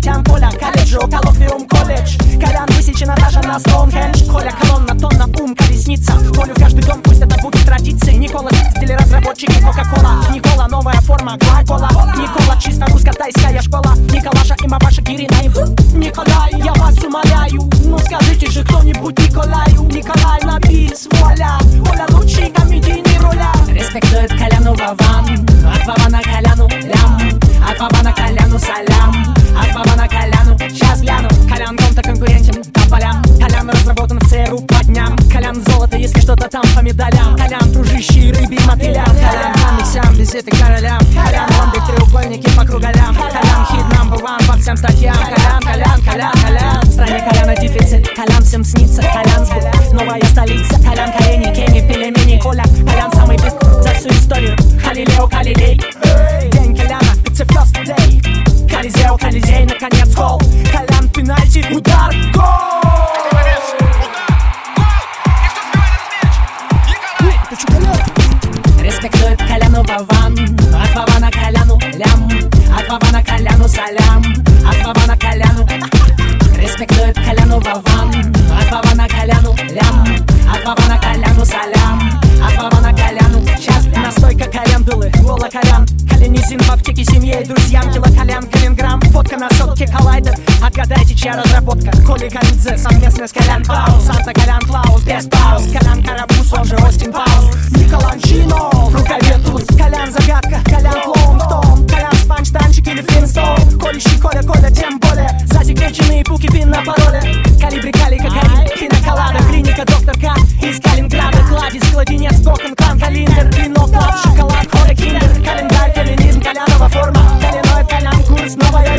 Титян Коля, колледж, коллоквиум колледж Колян высечена даже на Стоунхендж Коля, колонна, тонна, ум, колесница Колю в каждый дом, пусть это будет традиции Никола, стиле разработчики Кока-Кола Никола, новая форма, Кока-Кола Никола, чисто русско-тайская школа Николаша и мамаша Киринаев Николай, я вас умоляю Ну скажите же кто-нибудь Николаю Николай, на бис, воля. Оля, лучший комедийный руля Респектует Коляну Вован От Вована Коляну лям От Вована Коляну салям ЦРУ по дням Колян золото, если что-то там по медалям. Колян дружище рыбий мотылям Колян комиксям, визиты королям. Колян ромбик, треугольники по круголям. Колян хит number one по всем статьям. Колян, Колян, Колян, Колян. В стране Коляна дефицит, Колян всем снится. Колян сбыт, новая столица. Колян колени, кенни, пельмени, Коля Колян самый бит за всю историю. Халилео, Халилей День Коляна, it's a first day. Колизео, Колизей, наконец гол. Колян, пенальти, удар, гол Николай! Респектует Коляну Вован От Вована Коляну лям От Вована Коляну салям От Вована Коляну Респектует Коляну Вован От Вована Коляну лям От Вована Коляну салям От Вована Коляну Сейчас настойка календулы, Вола Колян. Калинизин в аптеке семье и друзьям. Кило Колян, Калинграм, фотка на сотке коллайдер. Отгадайте, чья разработка. Коли Калидзе, совместно с Колян. Паус Санта Колян Клаус, без пауз Колян Карабус, он же Остин Колю флинстоун, колющий Коля, Коля, тем более Засекреченные пуки пин на пароле. Калибри, кали, кокаин, пиноколада Клиника, доктор К из Калининграда Кладезь, кладенец, кокон, клан, калиндер Вино, клад, шоколад, хоре, киндер Календарь, калинизм, коляного форма. Коляной, колян, курс, новая